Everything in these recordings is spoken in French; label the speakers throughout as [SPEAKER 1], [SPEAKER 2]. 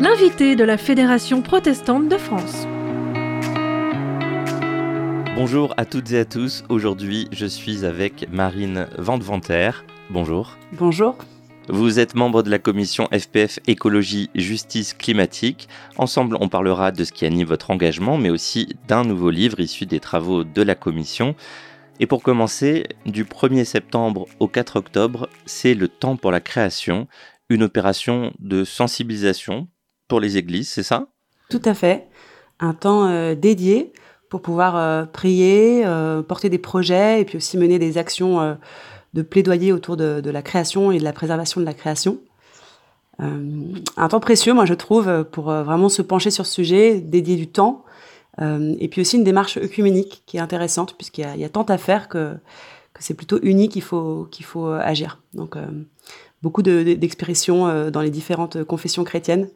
[SPEAKER 1] L'invité de la Fédération protestante de France.
[SPEAKER 2] Bonjour à toutes et à tous. Aujourd'hui, je suis avec Marine Vandeventer. Bonjour.
[SPEAKER 3] Bonjour.
[SPEAKER 2] Vous êtes membre de la commission FPF Écologie Justice Climatique. Ensemble, on parlera de ce qui anime votre engagement, mais aussi d'un nouveau livre issu des travaux de la commission. Et pour commencer, du 1er septembre au 4 octobre, c'est le temps pour la création, une opération de sensibilisation pour les églises, c'est ça?
[SPEAKER 3] Tout à fait. Un temps euh, dédié pour pouvoir euh, prier, euh, porter des projets et puis aussi mener des actions de plaidoyer autour de, la création et de la préservation de la création. un temps précieux, moi je trouve, pour vraiment se pencher sur ce sujet, dédier du temps, et puis aussi une démarche œcuménique qui est intéressante puisqu'il y, a tant à faire que, c'est plutôt unique qu'il faut, qu'il faut agir. Donc beaucoup d'expressions dans les différentes confessions chrétiennes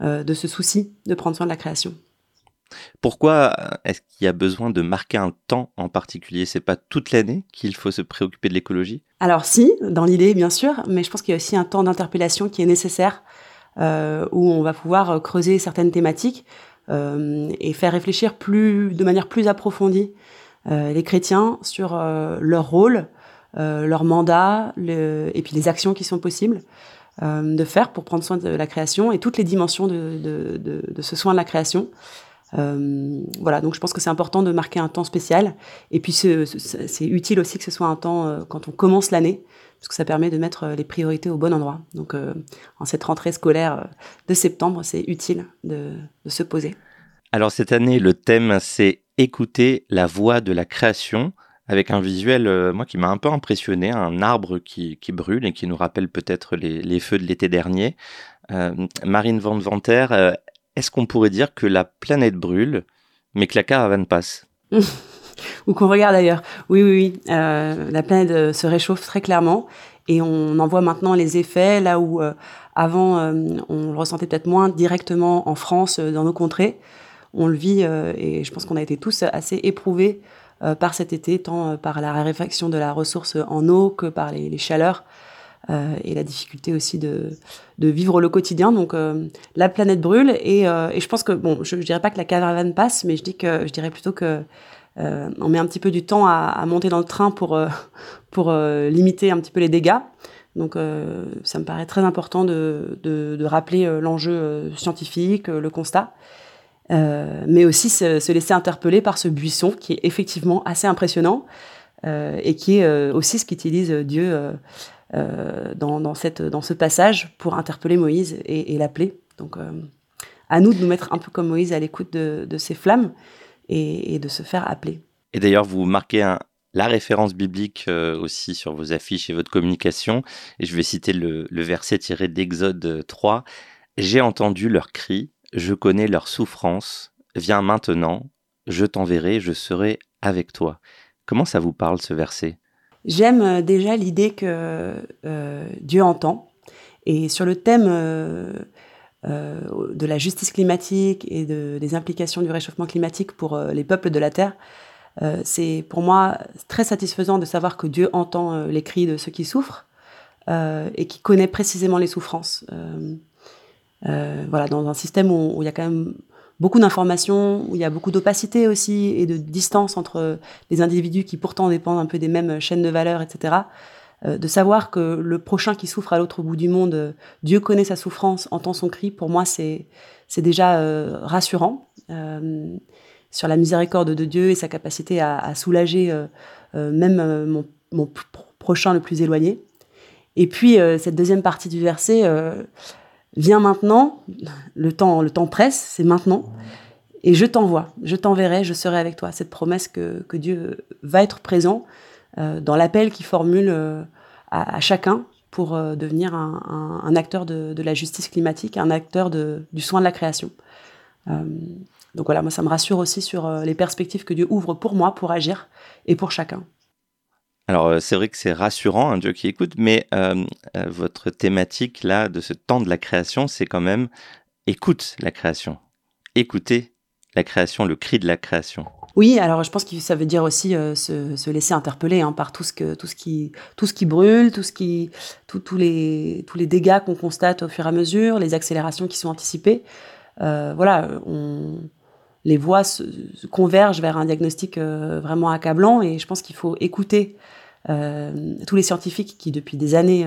[SPEAKER 3] de ce souci de prendre soin de la création.
[SPEAKER 2] Pourquoi est-ce qu'il y a besoin de marquer un temps en particulier? C'est pas toute l'année qu'il faut se préoccuper de l'écologie?
[SPEAKER 3] Alors si, dans l'idée bien sûr, mais je pense qu'il y a aussi un temps d'interpellation qui est nécessaire, euh, où on va pouvoir euh, creuser certaines thématiques euh, et faire réfléchir plus, de manière plus approfondie les chrétiens sur leur rôle, leur mandat, et puis les actions qui sont possibles. de faire pour prendre soin de la création et toutes les dimensions de, de ce soin de la création. Euh, voilà, donc je pense que c'est important de marquer un temps spécial. Et puis c'est utile aussi que ce soit un temps euh, quand on commence l'année, parce que ça permet de mettre euh, les priorités au bon endroit. Donc en cette rentrée scolaire de septembre, c'est utile de, se poser.
[SPEAKER 2] Alors cette année, le thème c'est écouter la voix de la création avec un visuel, moi, qui m'a un peu impressionné, un arbre qui, brûle et qui nous rappelle peut-être les, feux de l'été dernier. Marine Van Venter, est-ce qu'on pourrait dire que la planète brûle, mais que la caravane passe
[SPEAKER 3] Ou qu'on regarde ailleurs. Oui, oui, oui. Euh, la planète euh, se réchauffe très clairement et on en voit maintenant les effets là où euh, avant on le ressentait peut-être moins directement en France, dans nos contrées. On le vit et je pense qu'on a été tous assez éprouvés par cet été, tant par la raréfaction de la ressource en eau que par les chaleurs. Euh, et la difficulté aussi de, de, vivre le quotidien. Donc euh, la planète brûle et, euh, et, je pense que bon, je, je, dirais pas que la caravane passe, mais je dis que je dirais plutôt que on met un petit peu du temps à, à monter dans le train pour pour limiter un petit peu les dégâts. Donc ça me paraît très important de, de, de rappeler l'enjeu scientifique, le constat. Euh, mais aussi se, se, laisser interpeller par ce buisson qui est effectivement assez impressionnant euh, et qui est aussi ce qu'utilise Dieu euh, dans, dans, cette, dans ce passage pour interpeller Moïse et, l'appeler. Donc, euh, à nous de nous mettre un peu comme Moïse à l'écoute de, de, ces flammes et, de se faire appeler.
[SPEAKER 2] Et d'ailleurs, vous marquez la référence biblique euh, aussi sur vos affiches et votre communication. Et je vais citer le, le verset tiré d'Exode 3. J'ai entendu leurs cris, je connais leur souffrance. Viens maintenant, je t'enverrai, je serai avec toi. Comment ça vous parle ce verset?
[SPEAKER 3] J'aime euh, déjà l'idée que euh, Dieu entend. Et sur le thème euh, de la justice climatique et de, des implications du réchauffement climatique pour les peuples de la Terre, c'est pour moi très satisfaisant de savoir que Dieu entend les cris de ceux qui souffrent et qui connaît précisément les souffrances. voilà, dans un système où il y a quand même beaucoup d'informations, où il y a beaucoup d'opacité aussi et de distance entre les individus qui pourtant dépendent un peu des mêmes chaînes de valeur, etc. Euh, de savoir que le prochain qui souffre à l'autre bout du monde, euh, Dieu connaît sa souffrance, entend son cri, pour moi c'est déjà euh, rassurant sur la miséricorde de Dieu et sa capacité à, soulager même mon, prochain le plus éloigné. Et puis cette deuxième partie du verset viens maintenant, le temps, le temps presse, c'est maintenant, et je t'envoie, je t'enverrai, je serai avec toi. Cette promesse que, que Dieu va être présent euh, dans l'appel qu'il formule euh, à, chacun pour euh, devenir un, acteur de, la justice climatique, un acteur du soin de la création. donc voilà, moi ça me rassure aussi sur les perspectives que Dieu ouvre pour moi, pour agir, et pour chacun.
[SPEAKER 2] Alors euh, c'est vrai que c'est rassurant, un Dieu qui écoute, mais euh, euh, votre thématique là de ce temps de la création, c'est quand même écoute la création, écoutez la création, le cri de la création.
[SPEAKER 3] Oui, alors je pense que ça veut dire aussi se, laisser interpeller hein, par tout ce que tout ce qui tout ce qui brûle, tout ce qui tous les tous les dégâts qu'on constate au fur et à mesure, les accélérations qui sont anticipées. Voilà, on, les voix se, convergent vers un diagnostic euh, vraiment accablant et je pense qu'il faut écouter tous les scientifiques qui depuis des années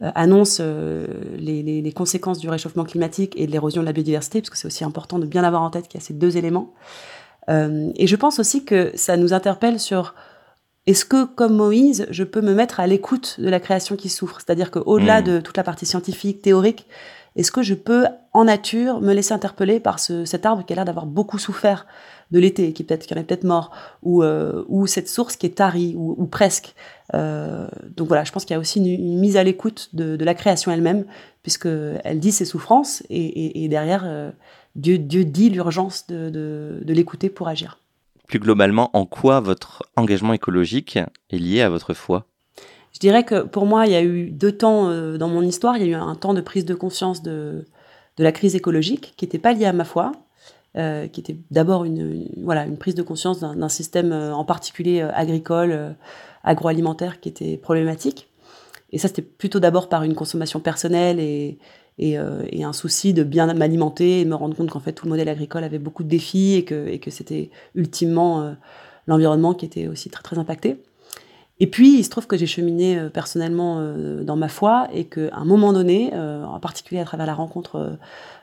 [SPEAKER 3] annoncent les, les, les, conséquences du réchauffement climatique et de l'érosion de la biodiversité, parce que c'est aussi important de bien avoir en tête qu'il y a ces deux éléments. Euh, et je pense aussi que ça nous interpelle sur est-ce que, comme Moïse, je peux me mettre à l'écoute de la création qui souffre C'est-à-dire qu'au-delà mmh. de toute la partie scientifique, théorique, est-ce que je peux, en nature, me laisser interpeller par ce, cet arbre qui a l'air d'avoir beaucoup souffert de l'été, qui peut-être en est peut-être mort, ou, euh, ou cette source qui est tarie, ou, presque. Euh, donc voilà, je pense qu'il y a aussi une, mise à l'écoute de, de, la création elle-même, puisque elle dit ses souffrances, et, derrière, euh, Dieu, dit l'urgence de, l'écouter pour agir.
[SPEAKER 2] Plus globalement, en quoi votre engagement écologique est lié à votre foi?
[SPEAKER 3] Je dirais que pour moi, il y a eu deux temps euh, dans mon histoire. Il y a eu un temps de prise de conscience de, la crise écologique qui n'était pas lié à ma foi, euh, qui était d'abord une, prise de conscience d'un système euh, en particulier agricole, agroalimentaire qui était problématique. Et ça, c'était plutôt d'abord par une consommation personnelle et, un souci de bien m'alimenter et me rendre compte qu'en fait tout le modèle agricole avait beaucoup de défis et que, c'était ultimement l'environnement qui était aussi très impacté. Et puis il se trouve que j'ai cheminé euh, personnellement dans ma foi et qu'à un moment donné, en particulier à travers la rencontre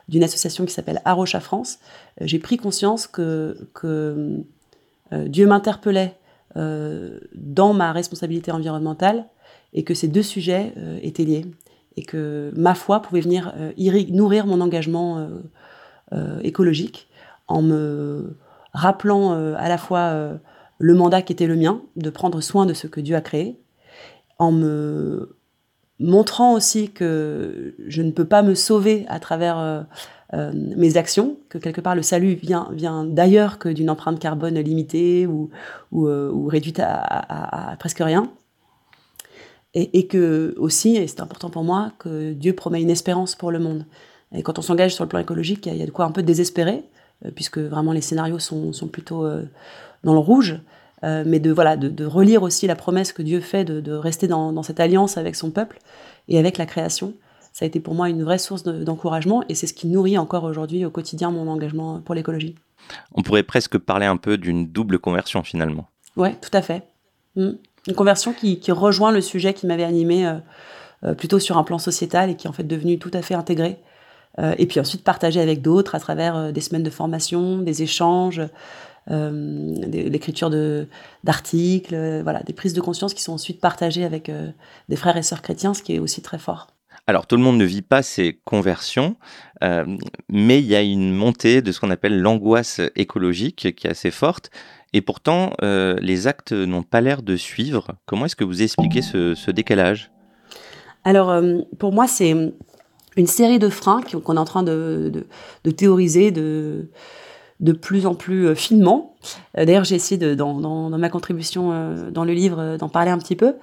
[SPEAKER 3] d'une association qui s'appelle Arocha France, j'ai pris conscience que, que Dieu m'interpellait dans ma responsabilité environnementale et que ces deux sujets étaient liés et que ma foi pouvait venir euh, nourrir mon engagement euh, euh, écologique en me rappelant à la fois le mandat qui était le mien, de prendre soin de ce que Dieu a créé, en me montrant aussi que je ne peux pas me sauver à travers mes actions, que quelque part le salut vient, vient d'ailleurs que d'une empreinte carbone limitée ou, ou, réduite à, presque rien, et, que aussi, et c'est important pour moi, que Dieu promet une espérance pour le monde. Et quand on s'engage sur le plan écologique, il y, a de quoi un peu désespérer, euh, puisque vraiment les scénarios sont, sont plutôt euh, dans le rouge. Euh, mais de voilà, de, de, relire aussi la promesse que Dieu fait de, de rester dans, dans, cette alliance avec son peuple et avec la création. Ça a été pour moi une vraie source d'encouragement et c'est ce qui nourrit encore aujourd'hui au quotidien mon engagement pour l'écologie.
[SPEAKER 2] On pourrait presque parler un peu d'une double conversion finalement.
[SPEAKER 3] Ouais, tout à fait. Mm. Une conversion qui, rejoint le sujet qui m'avait animé euh, euh, plutôt sur un plan sociétal et qui est en fait devenu tout à fait intégré. Euh, et puis ensuite partagé avec d'autres à travers des semaines de formation, des échanges, l'écriture d'articles, voilà, des prises de conscience qui sont ensuite partagées avec des frères et sœurs chrétiens, ce qui est aussi très fort.
[SPEAKER 2] Alors tout le monde ne vit pas ces conversions, mais il y a une montée de ce qu'on appelle l'angoisse écologique qui est assez forte. Et pourtant, euh, les actes n'ont pas l'air de suivre. Comment est-ce que vous expliquez ce, décalage?
[SPEAKER 3] Alors, euh, pour moi, c'est une série de freins qu'on est en train de, théoriser de, de plus en plus euh, finement. D'ailleurs, j'ai essayé dans, ma contribution dans le livre d'en parler un petit peu.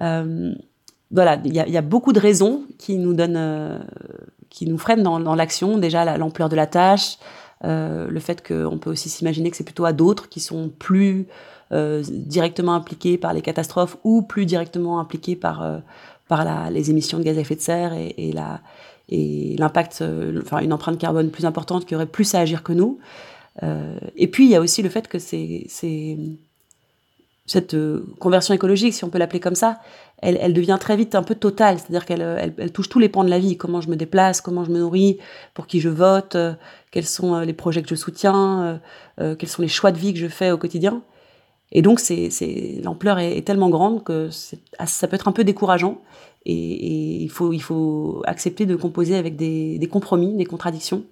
[SPEAKER 3] voilà, il y, a beaucoup de raisons qui nous donnent, qui nous freinent dans, l'action. Déjà, l'ampleur de la tâche, euh, le fait qu'on peut aussi s'imaginer que c'est plutôt à d'autres qui sont plus euh, directement impliqués par les catastrophes ou plus directement impliqués par, euh, par la, les émissions de gaz à effet de serre et, la, et l'impact, enfin une empreinte carbone plus importante qui aurait plus à agir que nous. et puis il y a aussi le fait que c'est cette conversion écologique, si on peut l'appeler comme ça, elle, devient très vite un peu totale, c'est-à-dire qu'elle elle, touche tous les pans de la vie, comment je me déplace, comment je me nourris, pour qui je vote, euh, quels sont euh, les projets que je soutiens, euh, quels sont les choix de vie que je fais au quotidien. Et donc, l'ampleur est, tellement grande que ah, ça peut être un peu décourageant. Et, il, faut, accepter de composer avec des, compromis, des contradictions.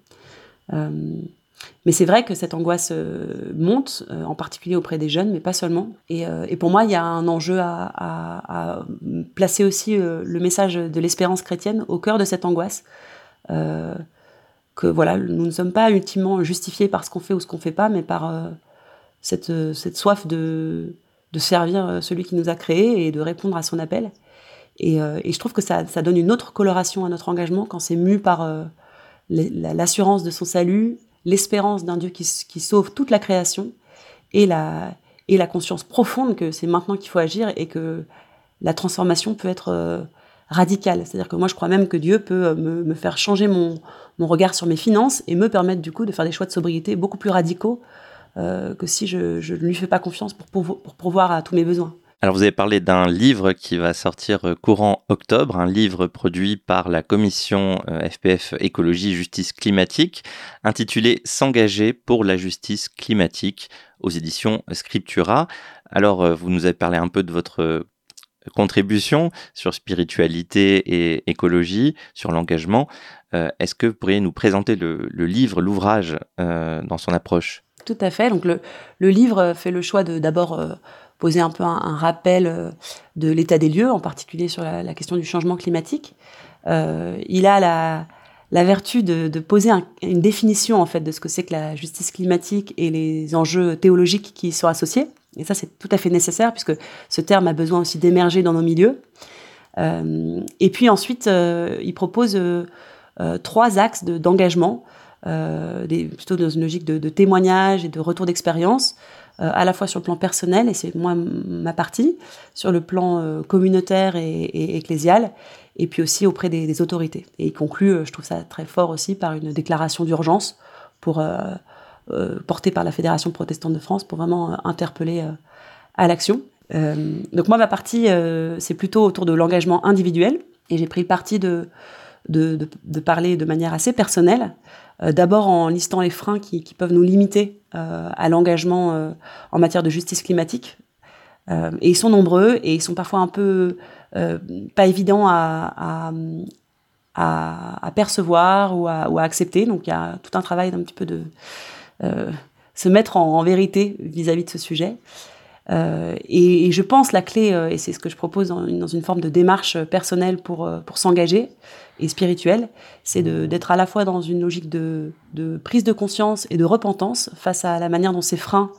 [SPEAKER 3] Mais c'est vrai que cette angoisse euh, monte, euh, en particulier auprès des jeunes, mais pas seulement. Et, euh, pour moi, il y a un enjeu à, placer aussi le message de l'espérance chrétienne au cœur de cette angoisse. que voilà, nous ne sommes pas ultimement justifiés par ce qu'on fait ou ce qu'on ne fait pas, mais par cette, soif de, servir celui qui nous a créés et de répondre à son appel. Et, je trouve que ça, ça, donne une autre coloration à notre engagement quand c'est mu par l'assurance de son salut l'espérance d'un Dieu qui, qui, sauve toute la création et la, et la conscience profonde que c'est maintenant qu'il faut agir et que la transformation peut être euh, radicale. C'est-à-dire que moi, je crois même que Dieu peut euh, me, me, faire changer mon, mon regard sur mes finances et me permettre du coup de faire des choix de sobriété beaucoup plus radicaux euh, que si je, ne lui fais pas confiance pour, pour, pour pourvoir à tous mes besoins.
[SPEAKER 2] Alors vous avez parlé d'un livre qui va sortir euh, courant octobre, un livre produit par la commission FPF euh, Écologie Justice Climatique, intitulé S'engager pour la justice climatique aux éditions Scriptura. Alors vous nous avez parlé un peu de votre contribution sur spiritualité et écologie, sur l'engagement. Est-ce que vous pourriez nous présenter le livre, l'ouvrage dans son approche?
[SPEAKER 3] Tout à fait. Donc le, le, livre fait le choix de d'abord poser un peu un, rappel euh, de l'état des lieux, en particulier sur la, question du changement climatique. Euh, il a la, la vertu de, de poser un, une définition en fait de ce que c'est que la justice climatique et les enjeux théologiques qui y sont associés. Et ça, c'est tout à fait nécessaire puisque ce terme a besoin aussi d'émerger dans nos milieux. Euh, et puis ensuite, euh, il propose euh, euh trois axes d'engagement, de, plutôt dans une logique de, témoignage et de retour d'expérience, euh, à la fois sur le plan personnel, et c'est moi ma partie, sur le plan euh, communautaire et, ecclésial, et puis aussi auprès des, autorités. Et il conclut, euh, je trouve ça très fort aussi, par une déclaration d'urgence pour euh, portée par la Fédération protestante de France pour vraiment interpeller à l'action. donc moi, ma partie, c'est plutôt autour de l'engagement individuel, et j'ai pris le parti de, de, parler de manière assez personnelle, euh, d'abord en listant les freins qui, peuvent nous limiter euh, à l'engagement euh, en matière de justice climatique. et ils sont nombreux et ils sont parfois un peu pas évidents à, à, percevoir ou à, accepter. Donc il y a tout un travail d'un petit peu de se mettre en, vérité vis-à-vis -vis de ce sujet. Euh, et, je pense la clé, euh, et c'est ce que je propose dans une, forme de démarche personnelle pour, euh, pour s'engager et spirituelle, c'est d'être à la fois dans une logique de, prise de conscience et de repentance face à la manière dont ces freins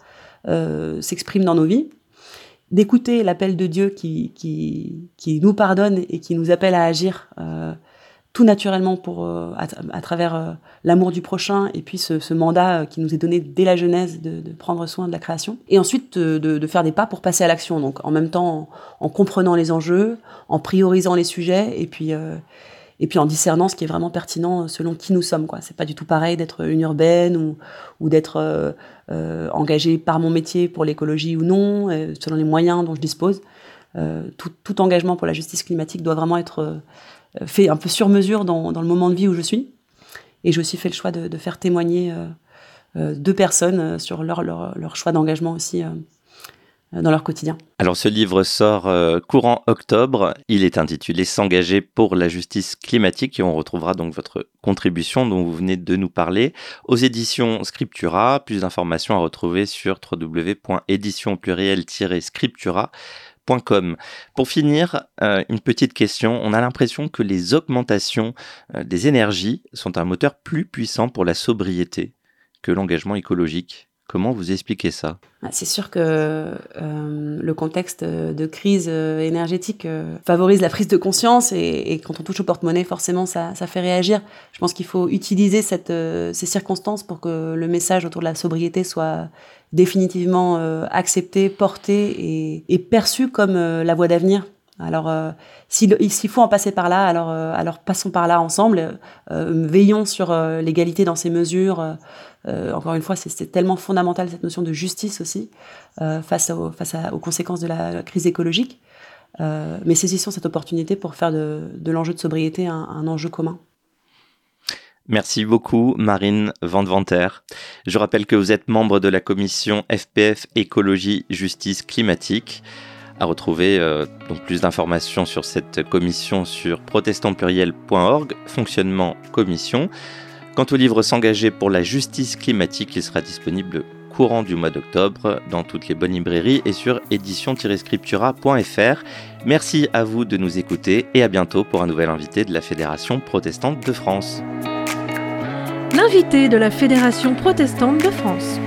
[SPEAKER 3] euh, s'expriment dans nos vies, d'écouter l'appel de Dieu qui, qui, nous pardonne et qui nous appelle à agir euh, tout naturellement pour euh, à, travers euh, l'amour du prochain et puis ce, ce, mandat euh, qui nous est donné dès la Genèse de, de prendre soin de la création. Et ensuite de, de, faire des pas pour passer à l'action. Donc en même temps en, en, comprenant les enjeux en priorisant les sujets et puis et puis en discernant ce qui est vraiment pertinent selon qui nous sommes quoi. C'est pas du tout pareil d'être une urbaine ou, ou d'être euh, engagé par mon métier pour l'écologie ou non selon les moyens dont je dispose. Tout, tout engagement pour la justice climatique doit vraiment être euh, fait un peu sur mesure dans, dans, le moment de vie où je suis. Et j'ai aussi fait le choix de, de faire témoigner euh, euh deux personnes euh, sur leur, leur, leur choix d'engagement aussi dans leur quotidien.
[SPEAKER 2] Alors ce livre sort euh, courant octobre, il est intitulé S'engager pour la justice climatique et on retrouvera donc votre contribution dont vous venez de nous parler aux éditions Scriptura. Plus d'informations à retrouver sur www.édition-scriptura pour finir, euh, une petite question. On a l'impression que les augmentations euh, des énergies sont un moteur plus puissant pour la sobriété que l'engagement écologique. Comment vous expliquez ça?
[SPEAKER 3] Ah, C'est sûr que euh, le contexte de crise euh, énergétique euh, favorise la prise de conscience et, quand on touche au porte-monnaie, forcément, ça, fait réagir. Je pense qu'il faut utiliser ces circonstances pour que le message autour de la sobriété soit définitivement accepté, porté et, perçu comme la voie d'avenir. Alors, s'il faut en passer par là, alors, alors passons par là ensemble. veillons sur l'égalité dans ces mesures euh, encore une fois, c'est tellement fondamental cette notion de justice aussi euh, face, aux conséquences de la crise écologique. Euh, mais saisissons cette opportunité pour faire de, l'enjeu de sobriété un, enjeu commun.
[SPEAKER 2] Merci beaucoup, Marine Vandeventer. Je rappelle que vous êtes membre de la commission FPF Écologie Justice Climatique. À retrouver euh, donc plus d'informations sur cette commission sur protestantpluriel.org, fonctionnement commission. Quant au livre S'engager pour la justice climatique, il sera disponible courant du mois d'octobre dans toutes les bonnes librairies et sur édition-scriptura.fr. Merci à vous de nous écouter et à bientôt pour un nouvel invité de la Fédération protestante de France.
[SPEAKER 1] L'invité de la Fédération protestante de France.